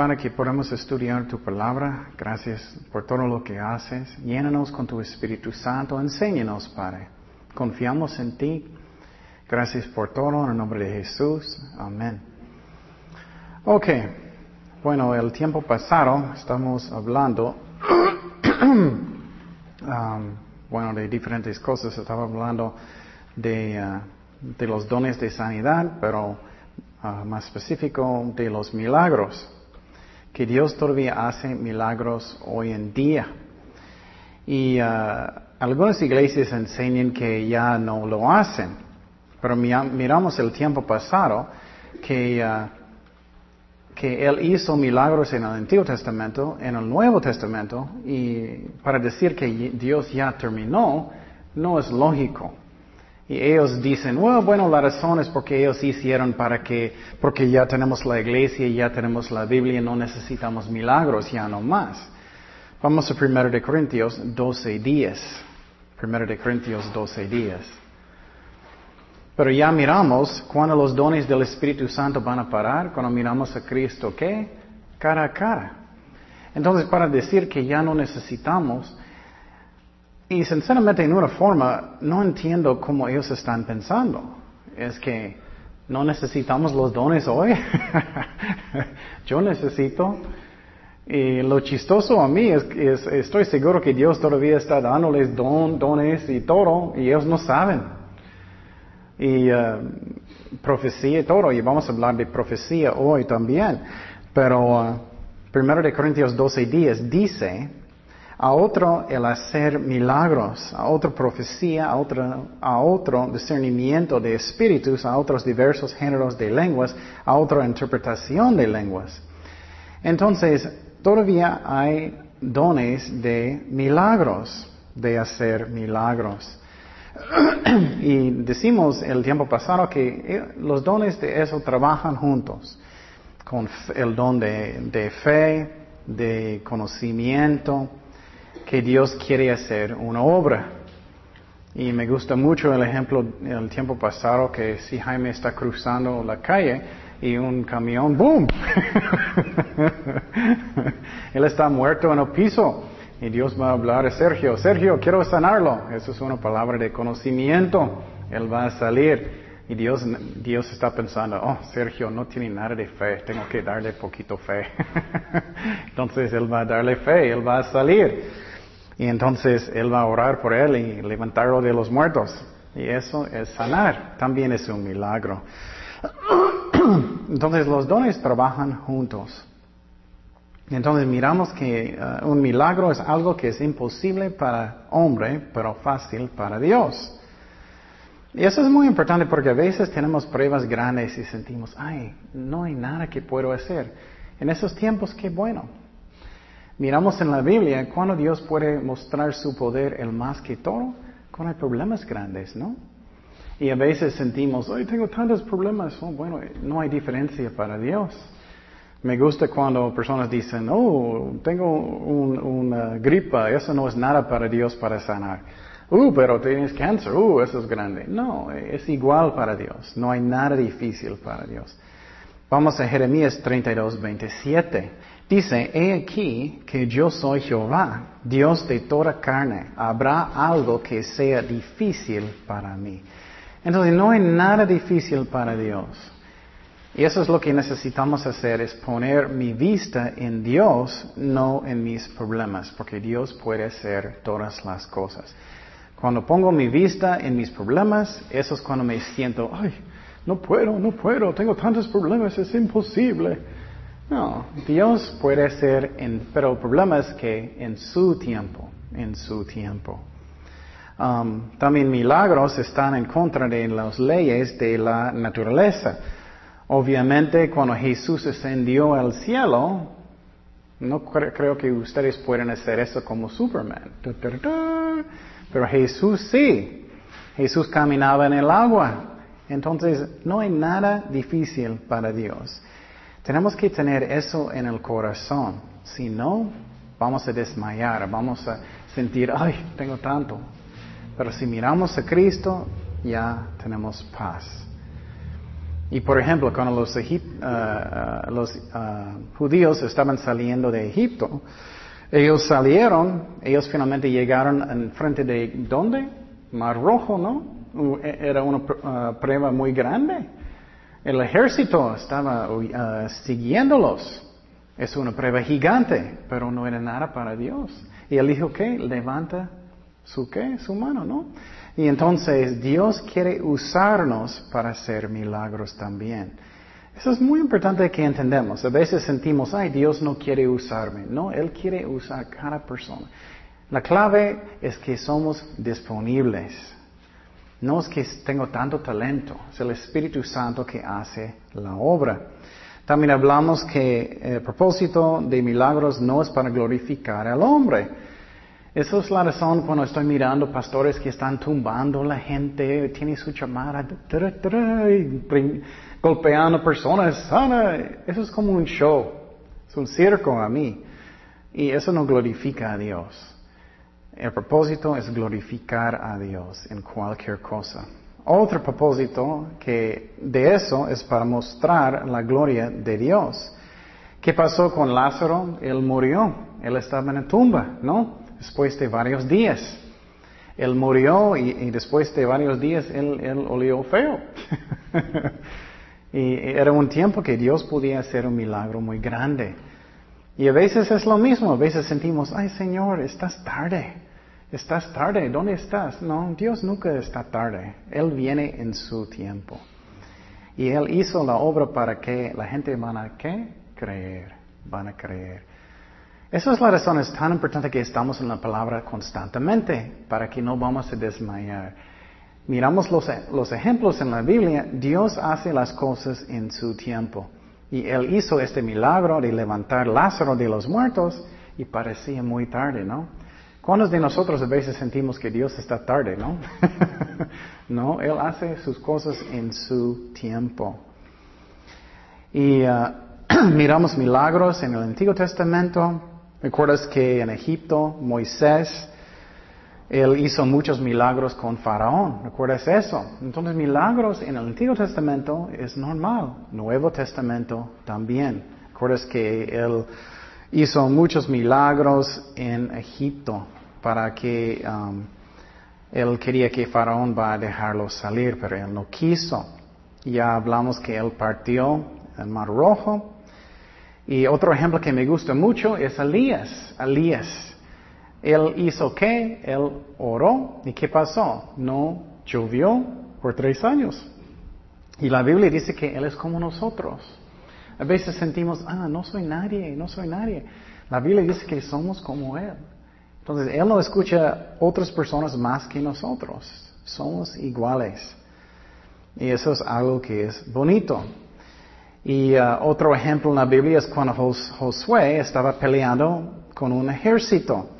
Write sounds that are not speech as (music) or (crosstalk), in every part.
Padre, que podemos estudiar tu palabra. Gracias por todo lo que haces. Llénanos con tu Espíritu Santo. Enséñanos, Padre. Confiamos en ti. Gracias por todo. En el nombre de Jesús. Amén. Ok. Bueno, el tiempo pasado estamos hablando, (clears throat) um, bueno, de diferentes cosas. Estaba hablando de, uh, de los dones de sanidad, pero Ah, más específico de los milagros, que Dios todavía hace milagros hoy en día. Y ah, algunas iglesias enseñan que ya no lo hacen, pero miramos el tiempo pasado que, ah, que Él hizo milagros en el Antiguo Testamento, en el Nuevo Testamento, y para decir que Dios ya terminó, no es lógico. Y ellos dicen, bueno, la razón es porque ellos hicieron para que, porque ya tenemos la iglesia, ya tenemos la Biblia, no necesitamos milagros, ya no más. Vamos a 1 de Corintios 12 días. 1 de Corintios 12 días. Pero ya miramos cuando los dones del Espíritu Santo van a parar, cuando miramos a Cristo, ¿qué? Cara a cara. Entonces, para decir que ya no necesitamos, y sinceramente, en una forma, no entiendo cómo ellos están pensando. Es que no necesitamos los dones hoy. (laughs) Yo necesito. Y lo chistoso a mí es que estoy seguro que Dios todavía está dándoles don, dones y todo, y ellos no saben. Y uh, profecía y todo, y vamos a hablar de profecía hoy también. Pero uh, primero de Corintios 12 días dice, a otro el hacer milagros, a otra profecía, a otro, a otro discernimiento de espíritus, a otros diversos géneros de lenguas, a otra interpretación de lenguas. Entonces, todavía hay dones de milagros, de hacer milagros. (clears throat) y decimos el tiempo pasado que eh, los dones de eso trabajan juntos, con el don de, de fe, de conocimiento, que Dios quiere hacer una obra. Y me gusta mucho el ejemplo el tiempo pasado que si Jaime está cruzando la calle y un camión, ¡boom! (laughs) Él está muerto en el piso y Dios va a hablar a Sergio, Sergio, quiero sanarlo. Eso es una palabra de conocimiento. Él va a salir. Y Dios, Dios está pensando, oh, Sergio no tiene nada de fe, tengo que darle poquito fe. (laughs) Entonces Él va a darle fe, Él va a salir. Y entonces Él va a orar por él y levantarlo de los muertos. Y eso es sanar. También es un milagro. (clears throat) Entonces los dones trabajan juntos. Entonces miramos que uh, un milagro es algo que es imposible para hombre, pero fácil para Dios. Y eso es muy importante porque a veces tenemos pruebas grandes y sentimos, ay, no hay nada que puedo hacer. En esos tiempos, qué bueno. Miramos en la Biblia cuando Dios puede mostrar su poder el más que todo, cuando hay problemas grandes, ¿no? Y a veces sentimos, ay, tengo tantos problemas. Oh, bueno, no hay diferencia para Dios. Me gusta cuando personas dicen, oh, tengo una gripa, eso no es nada para Dios para sanar. Uh, pero tienes cáncer, uh, eso es grande. No, es igual para Dios. No hay nada difícil para Dios. Vamos a Jeremías 32, 27. Dice, he aquí que yo soy Jehová, Dios de toda carne. ¿Habrá algo que sea difícil para mí? Entonces no hay nada difícil para Dios. Y eso es lo que necesitamos hacer, es poner mi vista en Dios, no en mis problemas, porque Dios puede hacer todas las cosas. Cuando pongo mi vista en mis problemas, eso es cuando me siento, ay, no puedo, no puedo, tengo tantos problemas, es imposible. No, Dios puede ser, en, pero el problema es que en su tiempo, en su tiempo. Um, también milagros están en contra de las leyes de la naturaleza. Obviamente, cuando Jesús ascendió al cielo, no creo que ustedes puedan hacer eso como Superman. Pero Jesús sí. Jesús caminaba en el agua. Entonces, no hay nada difícil para Dios. Tenemos que tener eso en el corazón. Si no, vamos a desmayar, vamos a sentir, ay, tengo tanto. Pero si miramos a Cristo, ya tenemos paz. Y por ejemplo, cuando los, uh, los uh, judíos estaban saliendo de Egipto, ellos salieron, ellos finalmente llegaron en frente de ¿dónde? Mar Rojo, ¿no? E, era una uh, prueba muy grande. El ejército estaba siguiéndolos. Es una prueba gigante, pero no era nada para Dios. Y él dijo que levanta su qué, su mano, ¿no? Y entonces Dios quiere usarnos para hacer milagros también. Eso es muy importante que entendamos. A veces sentimos, ay, Dios no quiere usarme. No, Él quiere usar cada persona. La clave es que somos disponibles. No es que tengo tanto talento, es el Espíritu Santo que hace la obra. También hablamos que el propósito de milagros no es para glorificar al hombre. Esa es la razón cuando estoy mirando pastores que están tumbando la gente, tiene su chamada, golpeando personas sana. Eso es como un show, es un circo a mí. Y eso no glorifica a Dios. El propósito es glorificar a Dios en cualquier cosa. Otro propósito que de eso es para mostrar la gloria de Dios. ¿Qué pasó con Lázaro? Él murió. Él estaba en la tumba, ¿no? Después de varios días. Él murió y, después de varios días él, él olió feo. (laughs) y era un tiempo que Dios podía hacer un milagro muy grande. Y a veces es lo mismo. A veces sentimos, ay Señor, estás tarde. Estás tarde, ¿dónde estás? No, Dios nunca está tarde. Él viene en su tiempo. Y Él hizo la obra para que la gente van a ¿qué? creer, van a creer. Esa es la razón, es tan importante que estamos en la palabra constantemente, para que no vamos a desmayar. Miramos los, los ejemplos en la Biblia, Dios hace las cosas en su tiempo. Y Él hizo este milagro de levantar Lázaro de los muertos y parecía muy tarde, ¿no? ¿Cuántos de nosotros a veces sentimos que Dios está tarde, no? (laughs) no, Él hace sus cosas en su tiempo. Y uh, (clears throat) miramos milagros en el Antiguo Testamento. ¿Recuerdas que en Egipto Moisés, él hizo muchos milagros con Faraón? ¿Recuerdas eso? Entonces milagros en el Antiguo Testamento es normal. Nuevo Testamento también. ¿Recuerdas que él hizo muchos milagros en Egipto para que um, él quería que Faraón va a dejarlo salir, pero él no quiso. Ya hablamos que él partió el Mar Rojo. Y otro ejemplo que me gusta mucho es Elías. Elías. Él hizo qué? Él oró. ¿Y qué pasó? No llovió por tres años. Y la Biblia dice que Él es como nosotros. A veces sentimos, ah, no soy nadie, no soy nadie. La Biblia dice que somos como Él. Entonces, Él no escucha otras personas más que nosotros. Somos iguales. Y eso es algo que es bonito. Y uh, otro ejemplo en la Biblia es cuando Josué estaba peleando con un ejército.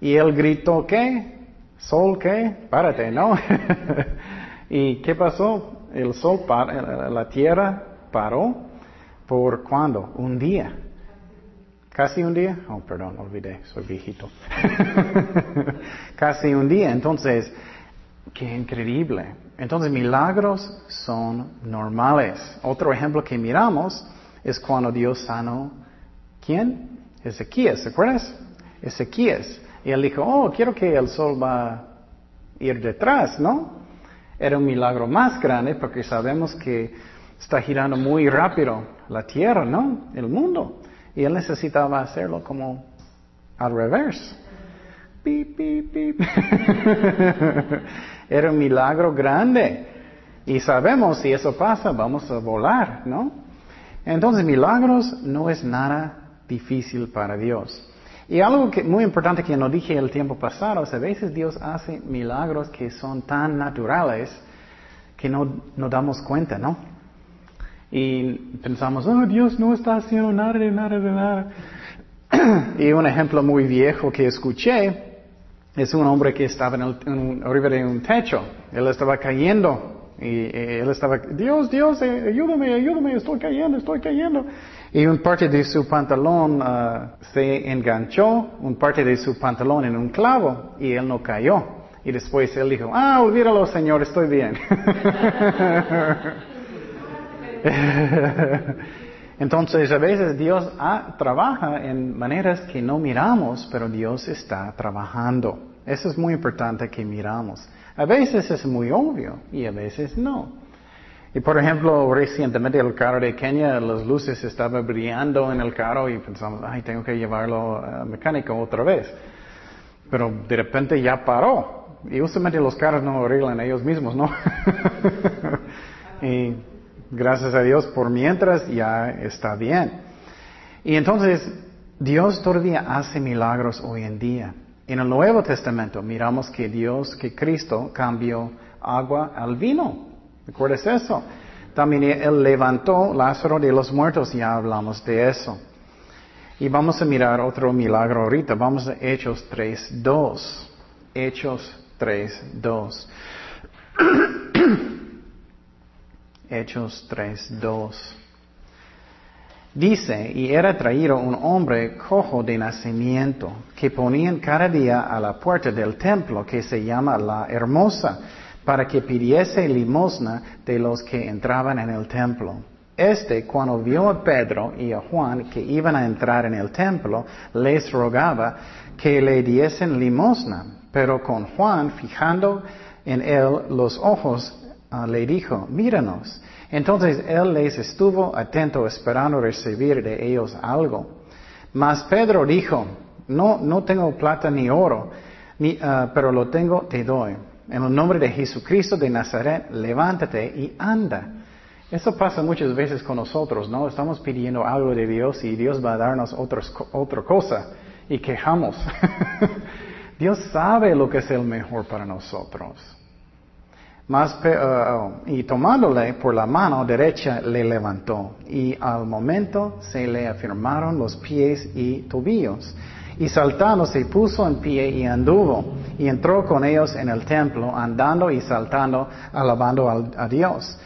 Y él gritó, ¿qué? ¿Sol qué? Párate, ¿no? (laughs) ¿Y qué pasó? El sol, la tierra paró ¿Por cuándo? Un día. ¿Casi un día? Oh, perdón, olvidé, soy viejito. (laughs) Casi un día. Entonces, qué increíble. Entonces, milagros son normales. Otro ejemplo que miramos es cuando Dios sanó, ¿quién? Ezequías, ¿se acuerdas? Ezequías. Y él dijo, oh, quiero que el sol va a ir detrás, ¿no? Era un milagro más grande porque sabemos que está girando muy rápido la tierra, ¿no? El mundo. Y él necesitaba hacerlo como al revés. (laughs) Era un milagro grande. Y sabemos si eso pasa, vamos a volar, ¿no? Entonces, milagros no es nada difícil para Dios. Y algo que, muy importante que no dije el tiempo pasado es a veces Dios hace milagros que son tan naturales que no nos damos cuenta, ¿no? Y pensamos, oh, Dios no está haciendo nada de nada de nada. (clears throat) y un ejemplo muy viejo que escuché es un hombre que estaba en arriba de un techo. Él estaba cayendo. Y, él estaba, Dios, Dios, eh, ayúdame, ayúdame, estoy cayendo, estoy cayendo. Y un parte de su pantalón uh, se enganchó, un parte de su pantalón en un clavo, y él no cayó. Y después él dijo, ah, olvídalo, Señor, estoy bien. (laughs) Entonces a veces Dios ah, trabaja en maneras que no miramos, pero Dios está trabajando. Eso es muy importante que miramos. A veces es muy obvio y a veces no. Y por ejemplo, recientemente el carro de Kenia, las luces estaban brillando en el carro y pensamos, ay, tengo que llevarlo al mecánico otra vez. Pero de repente ya paró. Y usualmente los carros no arreglan ellos mismos, ¿no? (laughs) y gracias a Dios, por mientras ya está bien. Y entonces, Dios todavía hace milagros hoy en día. En el Nuevo Testamento miramos que Dios, que Cristo cambió agua al vino. ¿Recuerdas eso? También Él levantó Lázaro de los muertos, ya hablamos de eso. Y vamos a mirar otro milagro ahorita. Vamos a Hechos 3.2. Hechos 3.2. (clears throat) Hechos 3.2. Dice, y era traído un hombre cojo de nacimiento, que ponían cada día a la puerta del templo, que se llama la hermosa, para que pidiese limosna de los que entraban en el templo. Este, cuando vio a Pedro y a Juan que iban a entrar en el templo, les rogaba que le diesen limosna. Pero con Juan, fijando en él los ojos, ah, le dijo, míranos. Entonces él les estuvo atento esperando recibir de ellos algo. Mas Pedro dijo, no, no tengo plata ni oro, ni, ah, pero lo tengo, te doy. En el nombre de Jesucristo de Nazaret, levántate y anda. Eso pasa muchas veces con nosotros, ¿no? Estamos pidiendo algo de Dios y Dios va a darnos otra cosa y quejamos. (laughs) Dios sabe lo que es el mejor para nosotros. Más, uh, y tomándole por la mano derecha le levantó y al momento se le afirmaron los pies y tobillos. Y saltando se puso en pie y anduvo y entró con ellos en el templo andando y saltando alabando a Dios.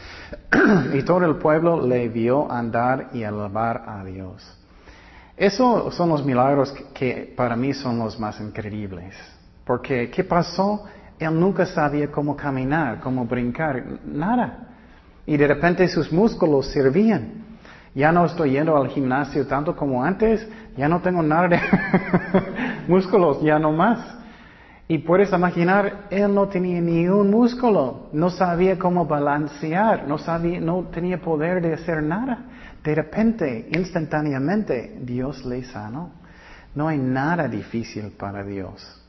(clears throat) y todo el pueblo le vio andar y alabar a Dios. Esos son los milagros que para mí son los más increíbles. Porque, ¿qué pasó? Él nunca sabía cómo caminar, cómo brincar, nada. Y de repente sus músculos servían. Ya no estoy yendo al gimnasio tanto como antes, ya no tengo nada de (laughs) músculos, ya no más. Y puedes imaginar, él no tenía ni un músculo, no sabía cómo balancear, no sabía, no tenía poder de hacer nada. De repente, instantáneamente, Dios le sanó. No hay nada difícil para Dios.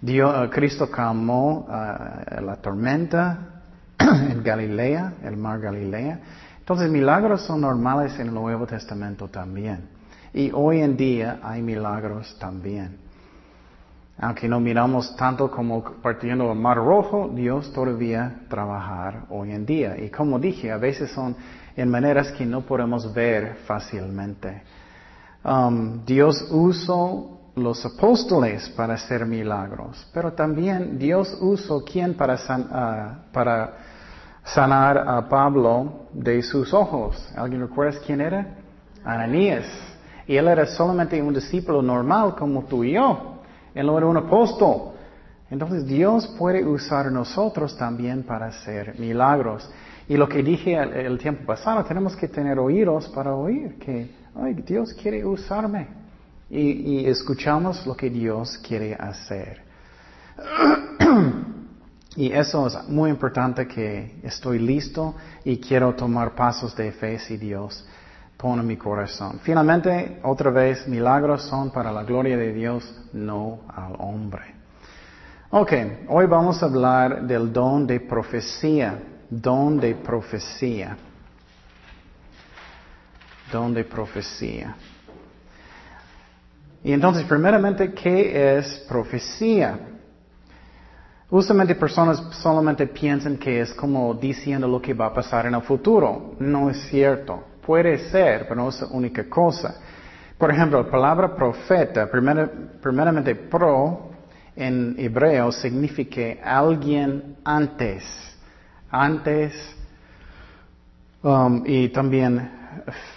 Dios, eh, Cristo calmó uh, la tormenta (clears throat) en Galilea, el mar Galilea. Entonces milagros son normales en el Nuevo Testamento también. Y hoy en día hay milagros también. Aunque no miramos tanto como partiendo el mar rojo, Dios todavía trabaja hoy en día. Y como dije, a veces son en maneras que no podemos ver fácilmente. Um, Dios usó los apóstoles para hacer milagros, pero también Dios usó quien para, ah, sanar a Pablo de sus ojos. ¿Alguien recuerda quién era? Ananías. Y él era solamente un discípulo normal como tú y yo. Él no era un apóstol. Entonces Dios puede usar nosotros también para hacer milagros. Y lo que dije el, tiempo pasado, tenemos que tener oídos para oír que, ay, Dios quiere usarme y, escuchamos lo que Dios quiere hacer. (clears throat) y eso es muy importante que estoy listo y quiero tomar pasos de fe si Dios pone mi corazón. Finalmente, otra vez, milagros son para la gloria de Dios, no al hombre. Ok, hoy vamos a hablar del don de profecía. Don de profecía. Don de profecía. Y entonces, primeramente, ¿qué es profecía? Usualmente personas solamente piensan que es como diciendo lo que va a pasar en el futuro. No es cierto. Puede ser, pero no es la única cosa. Por ejemplo, la palabra profeta, primeramente pro en hebreo significa alguien antes. Antes. Um, y también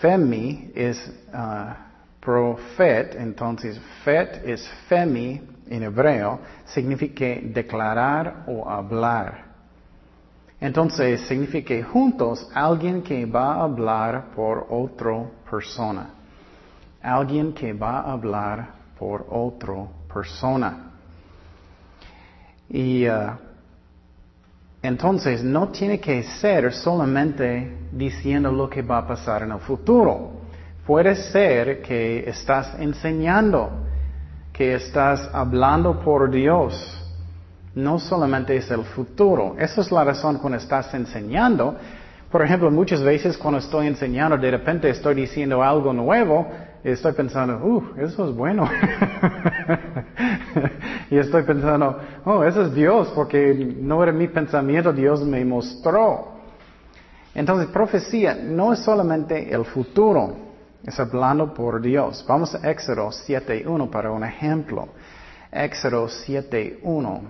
femi es uh, Profet, entonces fet es femi en hebreo, significa declarar o hablar. Entonces significa juntos alguien que va a hablar por otra persona. Alguien que va a hablar por otra persona. Y uh, entonces no tiene que ser solamente diciendo lo que va a pasar en el futuro. Puede ser que estás enseñando, que estás hablando por Dios no solamente es el futuro. Esa es la razón cuando estás enseñando. Por ejemplo, muchas veces cuando estoy enseñando, de repente estoy diciendo algo nuevo y estoy pensando, uh, eso es bueno. (laughs) y estoy pensando, oh, eso es Dios, porque no era mi pensamiento, Dios me mostró. Entonces, profecía no es solamente el futuro, es hablando por Dios. Vamos a Éxodo 7.1 para un ejemplo. Éxodo 7.1.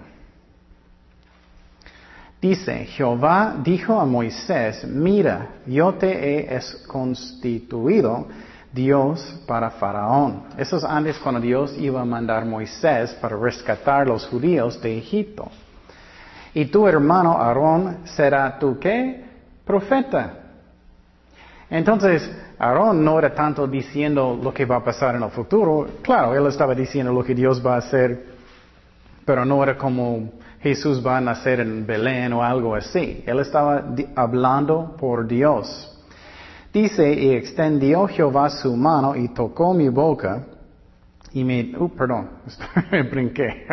Dice, Jehová dijo a Moisés, mira, yo te he constituido Dios para Faraón. Eso es antes cuando Dios iba a mandar a Moisés para rescatar a los judíos de Egipto. Y tu hermano Aarón será tu qué? Profeta. Entonces, Aarón no era tanto diciendo lo que va a pasar en el futuro. Claro, él estaba diciendo lo que Dios va a hacer, pero no era como Jesús va a nacer en Belén o algo así. Él estaba hablando por Dios. Dice, y extendió Jehová su mano y tocó mi boca y me, uh, perdón, (laughs) me brinqué.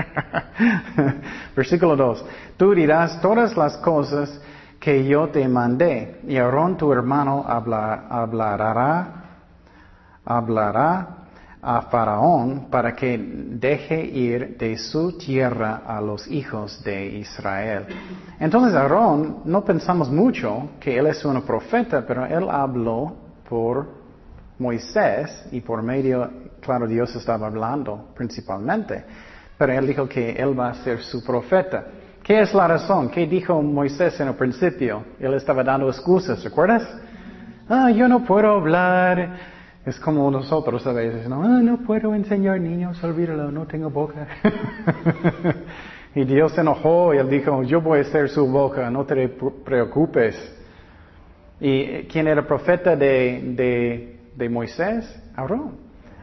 (laughs) Versículo 2. Tú dirás todas las cosas que yo te mandé y Aarón tu hermano hablará, hablará a Faraón para que deje ir de su tierra a los hijos de Israel. Entonces Aarón, no pensamos mucho que él es un profeta, pero él habló por Moisés y por medio, claro, Dios estaba hablando principalmente, pero él dijo que él va a ser su profeta. ¿Qué es la razón? ¿Qué dijo Moisés en el principio? Él estaba dando excusas, ¿recuerdas? Ah, yo no puedo hablar es como nosotros a veces, no, ah, no puedo enseñar niños, olvídalo, no tengo boca. (laughs) y Dios se enojó y él dijo, yo voy a ser su boca, no te preocupes. ¿Y quién era profeta de, de, de Moisés? Aarón.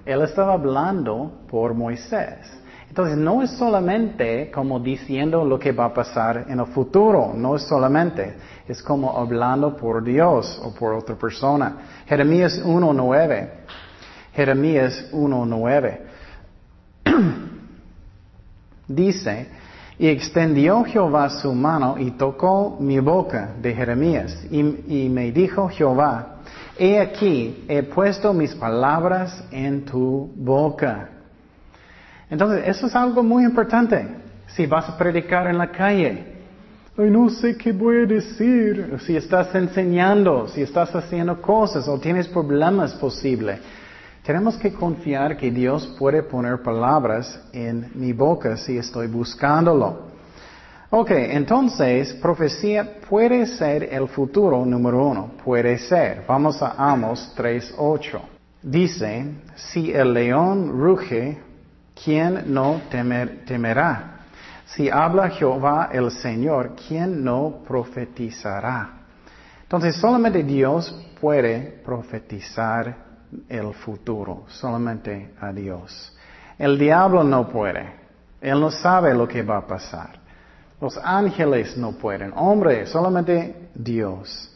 Él estaba hablando por Moisés. Entonces no es solamente como diciendo lo que va a pasar en el futuro, no es solamente, es como hablando por Dios o por otra persona. Jeremías 1.9. Jeremías 1.9. (clears throat) Dice, y extendió Jehová su mano y tocó mi boca de Jeremías. Y, y, me dijo Jehová, he aquí, he puesto mis palabras en tu boca. Entonces, eso es algo muy importante. Si vas a predicar en la calle, Ay, no sé qué voy a decir. Si estás enseñando, si estás haciendo cosas o tienes problemas posibles. Tenemos que confiar que Dios puede poner palabras en mi boca si estoy buscándolo. Ok, entonces, profecía puede ser el futuro número uno. Puede ser. Vamos a Amos 3.8. Dice, si el león ruge, ¿quién no temerá? Si habla Jehová el Señor, ¿quién no profetizará? Entonces solamente Dios puede profetizar el futuro, solamente a Dios. El diablo no puede, él no sabe lo que va a pasar. Los ángeles no pueden, hombre, solamente Dios.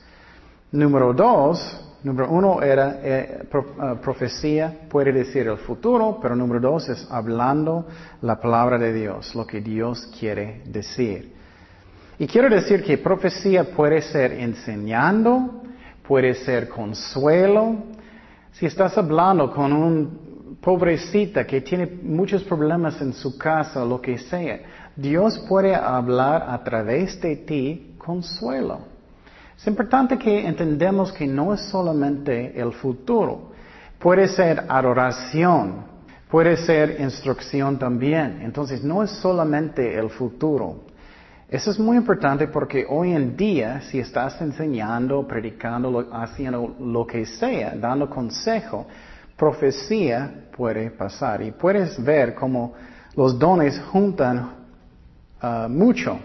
Número dos, Número uno era eh, eh, profecía, puede decir el futuro, pero número dos es hablando la palabra de Dios, lo que Dios quiere decir. Y quiero decir que profecía puede ser enseñando, puede ser consuelo. Si estás hablando con un pobrecita que tiene muchos problemas en su casa, lo que sea, Dios puede hablar a través de ti consuelo. Es importante que entendamos que no es solamente el futuro. Puede ser adoración, puede ser instrucción también. Entonces no es solamente el futuro. Eso es muy importante porque hoy en día, si estás enseñando, predicando, haciendo lo que sea, dando consejo, profecía puede pasar. Y puedes ver cómo los dones juntan ah, mucho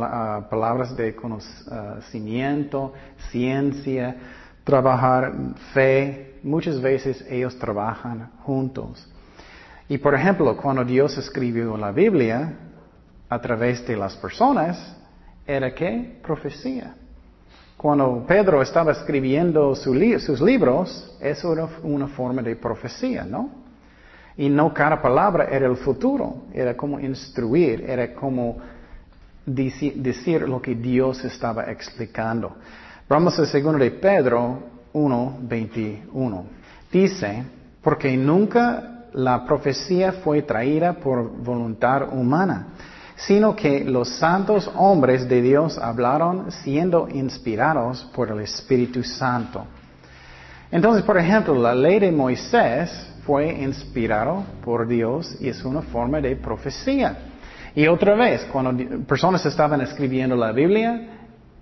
ah, palabras de conocimiento, ciencia, trabajar fe. Muchas veces ellos trabajan juntos. Y por ejemplo, cuando Dios escribió la Biblia a través de las personas, ¿era qué? Profecía. Cuando Pedro estaba escribiendo sus libros, eso era una forma de profecía, ¿no? Y no cada palabra era el futuro, era como instruir, era como decir lo que Dios estaba explicando. Vamos a 2 de Pedro 1, 21. Dice, porque nunca la profecía fue traída por voluntad humana, sino que los santos hombres de Dios hablaron siendo inspirados por el Espíritu Santo. Entonces, por ejemplo, la ley de Moisés fue inspirado por Dios y es una forma de profecía. Y otra vez, cuando personas estaban escribiendo la Biblia,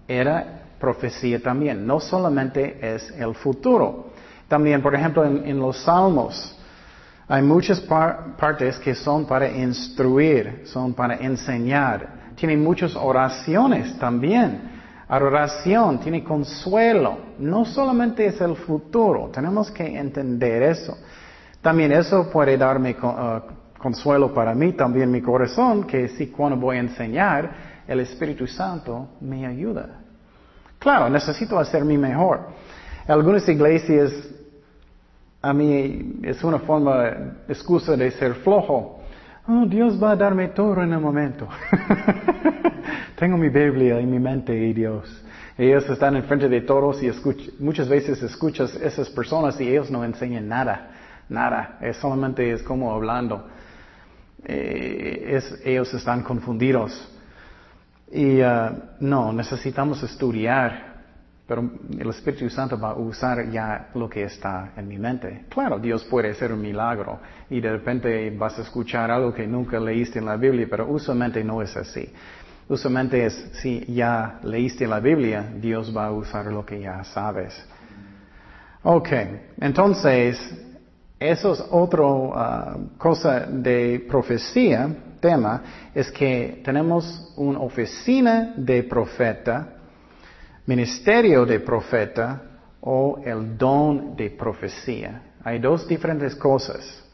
era profecía también. No solamente es el futuro. También, por ejemplo, en, los Salmos, hay muchas par- partes que son para instruir, son para enseñar. Tiene muchas oraciones también. Adoración tiene consuelo. No solamente es el futuro, tenemos que entender eso. También eso puede darme ah, consuelo para mí, también mi corazón, que si cuando voy a enseñar, el Espíritu Santo me ayuda. Claro, necesito hacer mi mejor. Algunas iglesias, a mí es una forma, excusa de ser flojo. Oh, Dios va a darme todo en el momento. (laughs) Tengo mi Biblia en mi mente y Dios. Ellos están enfrente de todos y muchas veces escuchas esas personas y ellos no enseñan nada, nada. Es solamente es como hablando. Eh, es- ellos están confundidos. Y ah, no, necesitamos estudiar, pero el Espíritu Santo va a usar ya lo que está en mi mente. Claro, Dios puede hacer un milagro y de repente vas a escuchar algo que nunca leíste en la Biblia, pero usualmente no es así. Usualmente es, si ya leíste la Biblia, Dios va a usar lo que ya sabes. Ok, entonces, eso es otra cosa de profecía, tema, es que tenemos una oficina de profeta, ministerio de profeta o el don de profecía. Hay dos diferentes cosas.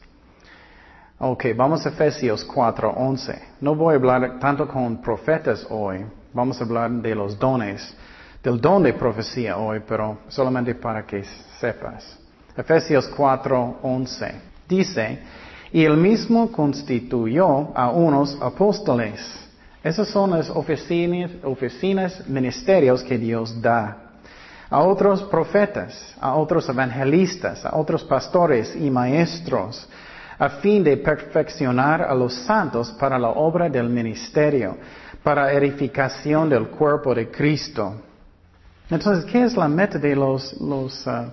Ok, vamos a Efesios 4:11. No voy a hablar tanto con profetas hoy, vamos a hablar de los dones, del don de profecía hoy, pero solamente para que sepas. Efesios 4:11 dice, y él mismo constituyó a unos apóstoles. Esas son las oficinas, oficinas, ministerios que Dios da. A otros profetas, a otros evangelistas, a otros pastores y maestros, a fin de perfeccionar a los santos para la obra del ministerio, para edificación del cuerpo de Cristo. Entonces, ¿qué es la meta de los, los uh,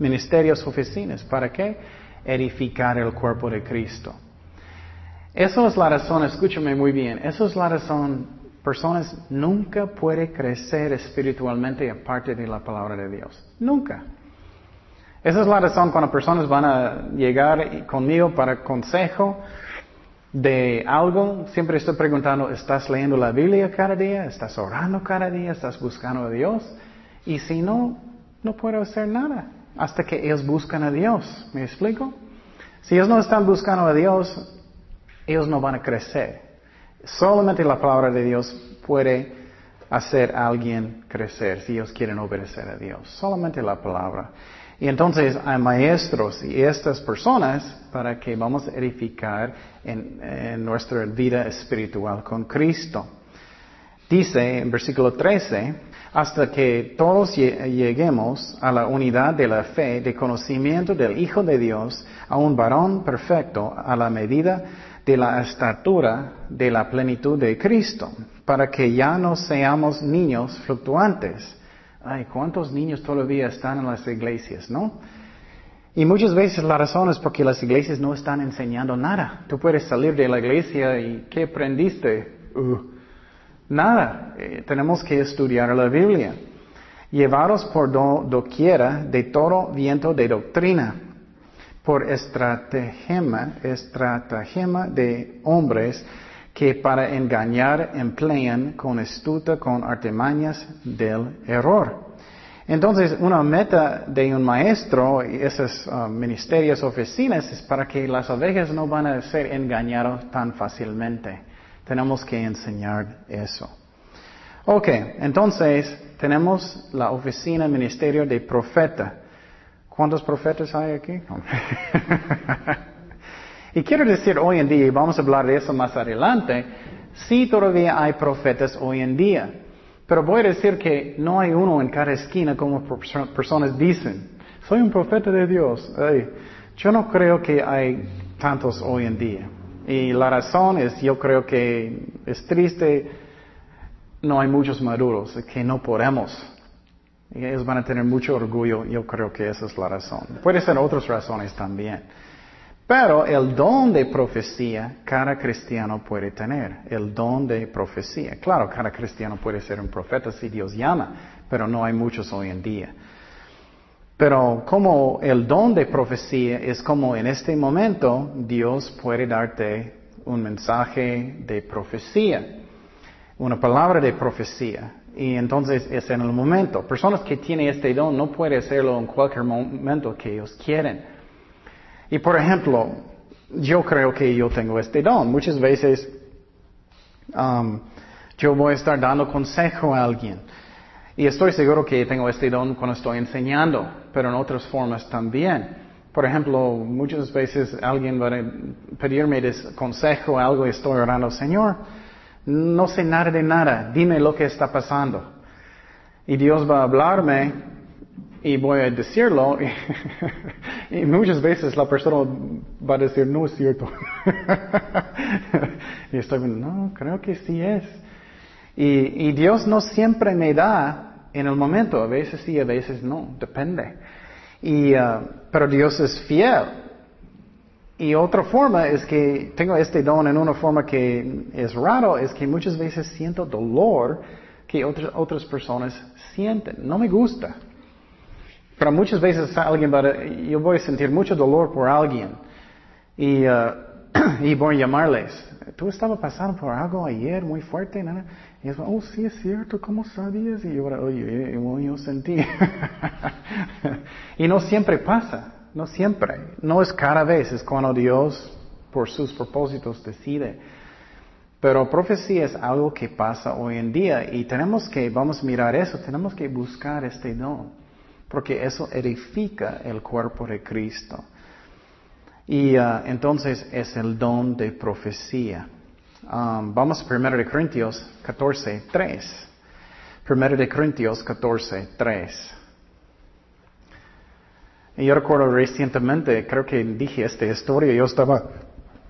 ministerios oficinas? ¿Para qué? Edificar el cuerpo de Cristo. Esa es la razón, escúchame muy bien, esa es la razón, personas nunca pueden crecer espiritualmente aparte de la palabra de Dios. Nunca. Esa es la razón cuando personas van a llegar conmigo para consejo de algo, siempre estoy preguntando, ¿estás leyendo la Biblia cada día? ¿Estás orando cada día? ¿Estás buscando a Dios? Y si no, no puedo hacer nada hasta que ellos buscan a Dios. ¿Me explico? Si ellos no están buscando a Dios, ellos no van a crecer. Solamente la palabra de Dios puede hacer a alguien crecer si ellos quieren obedecer a Dios. Solamente la palabra. Y entonces hay maestros y estas personas para que vamos a edificar en, en, nuestra vida espiritual con Cristo. Dice en versículo 13, hasta que todos lleguemos a la unidad de la fe, de conocimiento del Hijo de Dios, a un varón perfecto, a la medida de la estatura de la plenitud de Cristo, para que ya no seamos niños fluctuantes. Ay, ¿cuántos niños todavía están en las iglesias, no? Y muchas veces la razón es porque las iglesias no están enseñando nada. Tú puedes salir de la iglesia y ¿qué aprendiste? Uh, nada. Eh, tenemos que estudiar la Biblia. Llevados por do, doquiera de todo viento de doctrina, por estratagema, estratagema de hombres que para engañar emplean con astuta con artimañas del error. Entonces, una meta de un maestro y esos uh, ministerios, oficinas, es para que las ovejas no van a ser engañadas tan fácilmente. Tenemos que enseñar eso. Ok, entonces tenemos la oficina, ministerio de profeta. ¿Cuántos profetas hay aquí? (laughs) y quiero decir hoy en día, y vamos a hablar de eso más adelante, sí todavía hay profetas hoy en día. Pero voy a decir que no hay uno en cada esquina como personas dicen. Soy un profeta de Dios. yo no creo que hay tantos hoy en día. Y la razón es, yo creo que es triste, no hay muchos maduros, que no podemos. ellos van a tener mucho orgullo, yo creo que esa es la razón. Puede ser otras razones también. Pero el don de profecía cada cristiano puede tener. El don de profecía. Claro, cada cristiano puede ser un profeta si Dios llama, pero no hay muchos hoy en día. Pero como el don de profecía es como en este momento Dios puede darte un mensaje de profecía, una palabra de profecía. Y entonces es en el momento. Personas que tienen este don no pueden hacerlo en cualquier momento que ellos quieren. Y por ejemplo, yo creo que yo tengo este don. Muchas veces um, yo voy a estar dando consejo a alguien. Y estoy seguro que tengo este don cuando estoy enseñando, pero en otras formas también. Por ejemplo, muchas veces alguien va a pedirme consejo a algo y estoy orando, Señor, no sé nada de nada, dime lo que está pasando. Y Dios va a hablarme y voy a decirlo (laughs) y, muchas veces la persona va a decir no es cierto (laughs) y estoy no creo que sí es y, Dios no siempre me da en el momento a veces sí a veces no depende y uh, pero Dios es fiel y otra forma es que tengo este don en una forma que es raro es que muchas veces siento dolor que otras otras personas sienten no me gusta pero muchas veces alguien va a, yo voy a sentir mucho dolor por alguien y, uh, (clears throat) y voy a llamarles. ¿Tú estabas pasando por algo ayer muy fuerte? ¿no? Y ellos, oh, sí, es cierto, ¿cómo sabías? Y yo, oye, yo sentí. (laughs) y no siempre pasa, no siempre. No es cada vez, es cuando Dios, por sus propósitos, decide. Pero profecía es algo que pasa hoy en día y tenemos que, vamos a mirar eso, tenemos que buscar este don porque eso edifica el cuerpo de Cristo. Y uh, entonces es el don de profecía. Um, vamos a 1 de Corintios 14, 3. 1 de Corintios 14, 3. Y yo recuerdo recientemente, creo que dije esta historia, yo estaba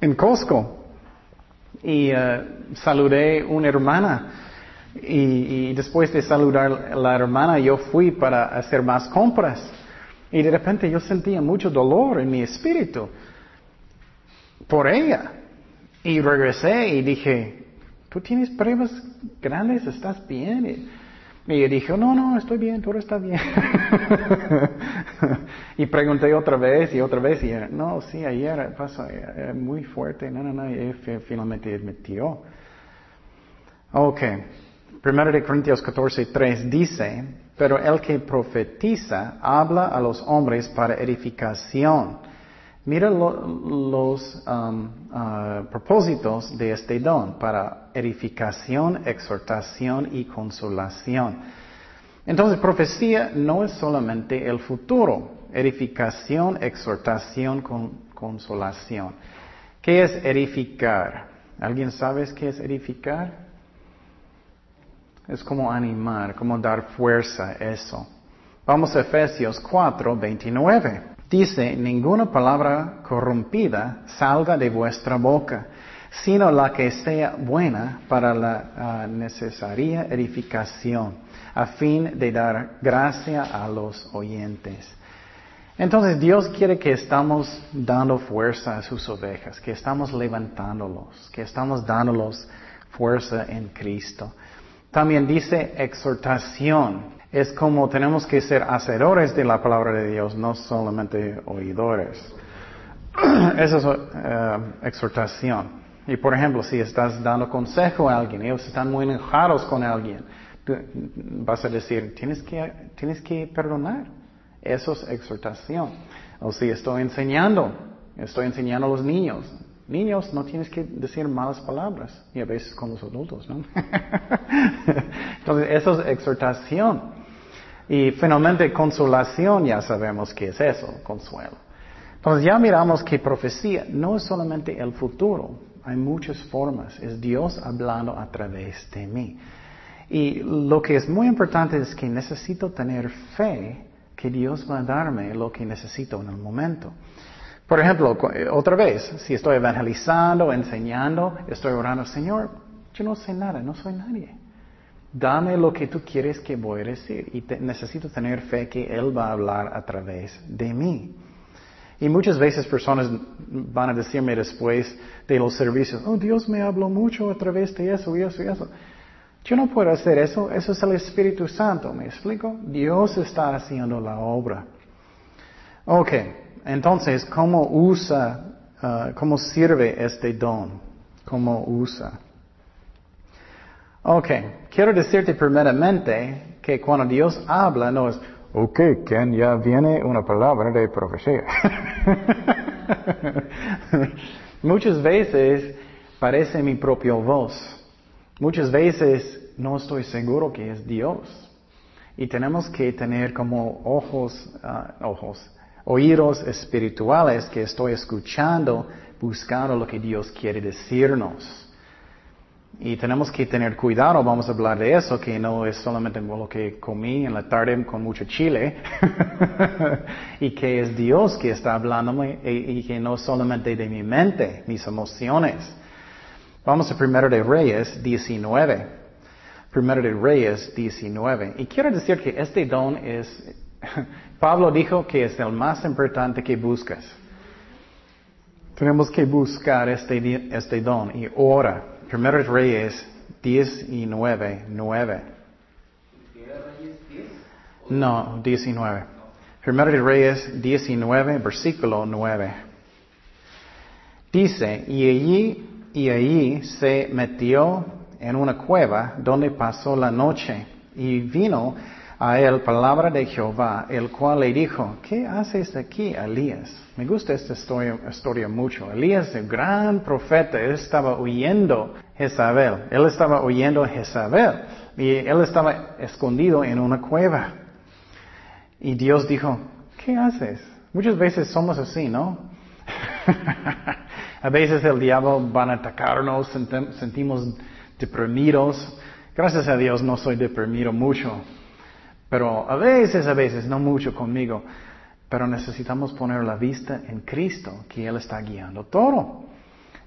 en Costco y uh, saludé una hermana y, después de saludar a la hermana, yo fui para hacer más compras. Y de repente yo sentía mucho dolor en mi espíritu por ella. Y regresé y dije, ¿tú tienes pruebas grandes? ¿Estás bien? Y, ella dijo, no, no, estoy bien, todo está bien. (laughs) y pregunté otra vez y otra vez y no, sí, ayer pasó muy fuerte. No, no, no, y finalmente admitió. Ok. 1 de Corintios 14, 3 dice, pero el que profetiza habla a los hombres para edificación. Mira los um, uh, propósitos de este don, para edificación, exhortación y consolación. Entonces, profecía no es solamente el futuro, edificación, exhortación, con, consolación. ¿Qué es edificar? ¿Alguien sabe qué es edificar? Es como animar, como dar fuerza eso. Vamos a Efesios 4, 29. Dice, ninguna palabra corrompida salga de vuestra boca, sino la que sea buena para la ah, necesaria edificación, a fin de dar gracia a los oyentes. Entonces Dios quiere que estamos dando fuerza a sus ovejas, que estamos levantándolos, que estamos dándolos fuerza en Cristo. También dice exhortación. Es como tenemos que ser hacedores de la palabra de Dios, no solamente oidores. (clears throat) Esa es eh, exhortación. Y por ejemplo, si estás dando consejo a alguien, ellos están muy enojados con alguien, tú vas a decir, tienes que, tienes que perdonar. Eso es exhortación. O si estoy enseñando, estoy enseñando a los niños. Niños, no tienes que decir malas palabras. Y a veces con los adultos, ¿no? (laughs) Entonces, eso es exhortación. Y finalmente, consolación, ya sabemos qué es eso, consuelo. Entonces, ya miramos que profecía no es solamente el futuro. Hay muchas formas. Es Dios hablando a través de mí. Y lo que es muy importante es que necesito tener fe que Dios va a darme lo que necesito en el momento. Por ejemplo, eh, otra vez, si estoy evangelizando, enseñando, estoy orando, Señor, yo no sé nada, no soy nadie. Dame lo que tú quieres que voy a decir y necesito tener fe que Él va a hablar a través de mí. Y muchas veces personas van a decirme después de los servicios, oh Dios me habló mucho a través de eso y eso y eso. Yo no puedo hacer eso, eso es el Espíritu Santo, ¿me explico? Dios está haciendo la obra. Ok, entonces, ¿cómo usa, uh, cómo sirve este don? ¿Cómo usa? Ok, quiero decirte primeramente que cuando Dios habla no es, ok, Ken, ya viene una palabra de profecía. (laughs) Muchas veces parece mi propia voz. Muchas veces no estoy seguro que es Dios. Y tenemos que tener como ojos, ah, ojos, oídos espirituales que estoy escuchando, buscando lo que Dios quiere decirnos. Y tenemos que tener cuidado, vamos a hablar de eso, que no es solamente lo que comí en la tarde con mucho chile, (laughs) y que es Dios que está hablándome y, que no solamente de mi mente, mis emociones. Vamos a primero de Reyes 19. Primero de Reyes 19. Y quiero decir que este don es, (laughs) Pablo dijo que es el más importante que buscas. Tenemos que buscar este, este don y ora. Primero de Reyes 19, 9. No, 19. Primero de Reyes 19, versículo 9. Dice, y allí y allí se metió en una cueva donde pasó la noche y vino a él palabra de Jehová, el cual le dijo, ¿qué haces aquí, Elías? Me gusta esta historia, mucho. Elías, el gran profeta, él estaba huyendo Jezabel. Él estaba huyendo Jezabel. Y él estaba escondido en una cueva. Y Dios dijo, ¿qué haces? Muchas veces somos así, ¿no? (laughs) A veces el diablo va a atacarnos, sentimos deprimidos. Gracias a Dios no soy deprimido mucho. Pero a veces, a veces, no mucho conmigo. Pero necesitamos poner la vista en Cristo, que Él está guiando todo.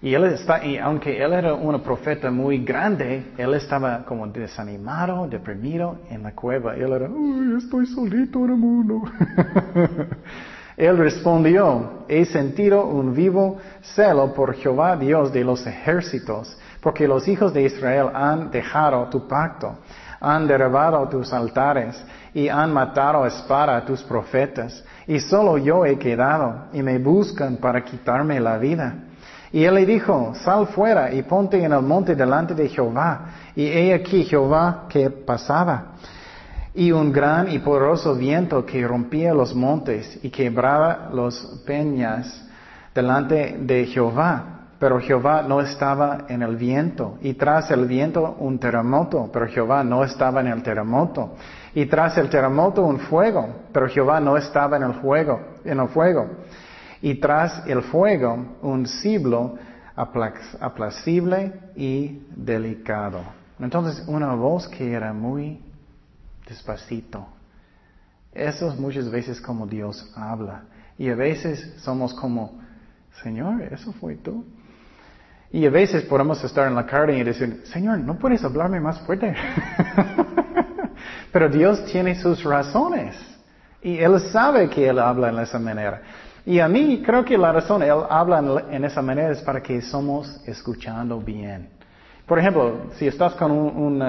Y él está, y aunque él era un profeta muy grande, él estaba como desanimado, deprimido en la cueva. Él era, Uy, estoy solito en el mundo. (laughs) Él respondió, he sentido un vivo celo por Jehová Dios de los ejércitos, porque los hijos de Israel han dejado tu pacto, han derribado tus altares y han matado a espada a tus profetas, y solo yo he quedado, y me buscan para quitarme la vida. Y él le dijo, sal fuera y ponte en el monte delante de Jehová. Y he aquí Jehová que pasaba y un gran y poderoso viento que rompía los montes y quebraba los peñas delante de Jehová. Pero Jehová no estaba en el viento. Y tras el viento un terremoto, pero Jehová no estaba en el terremoto. Y tras el terremoto un fuego, pero Jehová no estaba en el fuego, en el fuego. Y tras el fuego un ciblo aplacible y delicado. Entonces una voz que era muy despacito. Eso es muchas veces como Dios habla. Y a veces somos como, Señor, eso fue tú. Y a veces podemos estar en la carne y decir, Señor, no puedes hablarme más fuerte. (laughs) Pero Dios tiene sus razones. Y Él sabe que Él habla en esa manera. Y a mí creo que la razón Él habla en esa manera es para que somos escuchando bien. Por ejemplo, si estás con un,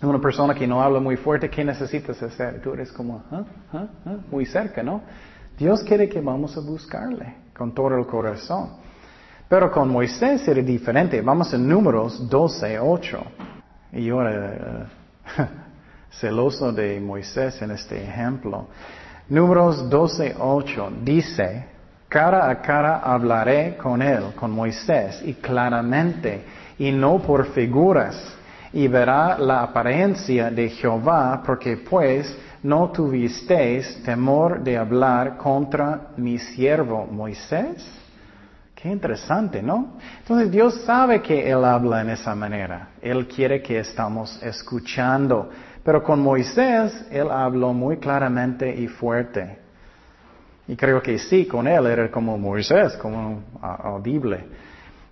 una persona que no habla muy fuerte, ¿qué necesitas hacer? Tú eres como, ¿ah? ¿Ah? ¿Ah? muy cerca, ¿no? Dios quiere que vamos a buscarle con todo el corazón. Pero con Moisés era diferente. Vamos a números 12, 8. Y yo era eh, (laughs) celoso de Moisés en este ejemplo. Números 12, 8 dice, cara a cara hablaré con él, con Moisés, y claramente, y no por figuras, y verá la apariencia de Jehová, porque pues no tuvisteis temor de hablar contra mi siervo Moisés. Qué interesante, ¿no? Entonces Dios sabe que Él habla en esa manera. Él quiere que estamos escuchando. Pero con Moisés Él habló muy claramente y fuerte. Y creo que sí, con Él era como Moisés, como audible.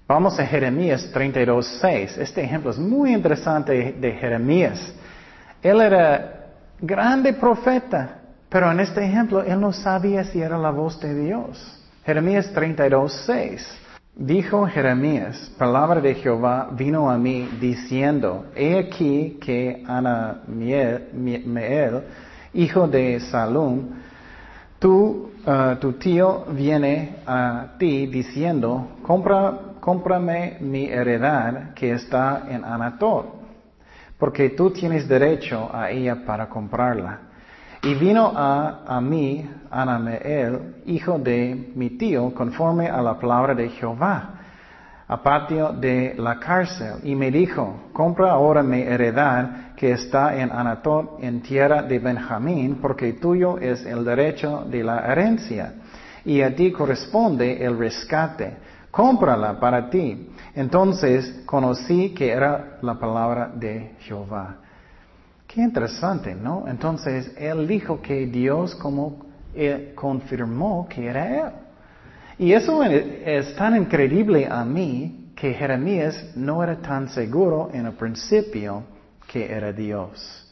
Vamos a Jeremías 32.6. Este ejemplo es muy interesante de Jeremías. Él era grande profeta, pero en este ejemplo Él no sabía si era la voz de Dios. Jeremías 32, 6. Dijo Jeremías, palabra de Jehová vino a mí diciendo, he aquí que Anameel, hijo de Salum, tu, uh, tu tío viene a ti diciendo, Compra, cómprame mi heredad que está en Anatot, porque tú tienes derecho a ella para comprarla. Y vino a, a mí Anameel, hijo de mi tío, conforme a la palabra de Jehová, a patio de la cárcel, y me dijo, compra ahora mi heredad que está en Anatot, en tierra de Benjamín, porque tuyo es el derecho de la herencia, y a ti corresponde el rescate. Cómprala para ti. Entonces conocí que era la palabra de Jehová. Qué interesante, ¿no? Entonces, él dijo que Dios como eh, confirmó que era él. Y eso es tan increíble a mí que Jeremías no era tan seguro en el principio que era Dios.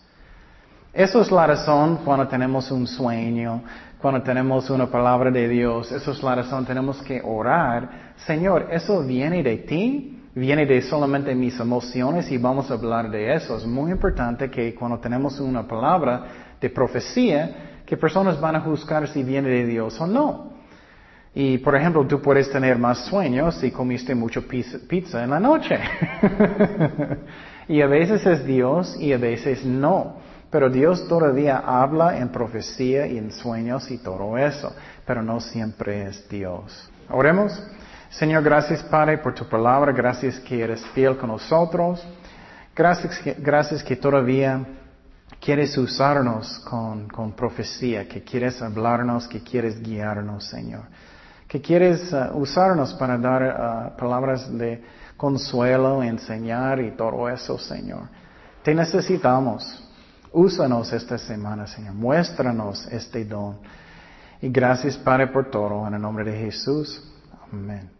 Eso es la razón cuando tenemos un sueño, cuando tenemos una palabra de Dios, eso es la razón, tenemos que orar. Señor, ¿eso viene de ti? Viene de solamente mis emociones y vamos a hablar de eso. Es muy importante que cuando tenemos una palabra de profecía, que personas van a juzgar si viene de Dios o no. Y por ejemplo, tú puedes tener más sueños si comiste mucho pizza en la noche. (laughs) y a veces es Dios y a veces no. Pero Dios todavía habla en profecía y en sueños y todo eso. Pero no siempre es Dios. Oremos. Señor, gracias Padre por tu palabra, gracias que eres fiel con nosotros, gracias, gracias que todavía quieres usarnos con, con, profecía, que quieres hablarnos, que quieres guiarnos, Señor, que quieres uh, usarnos para dar uh, palabras de consuelo, enseñar y todo eso, Señor. Te necesitamos. Úsanos esta semana, Señor. Muéstranos este don. Y gracias, Padre, por todo. En el nombre de Jesús. Amén.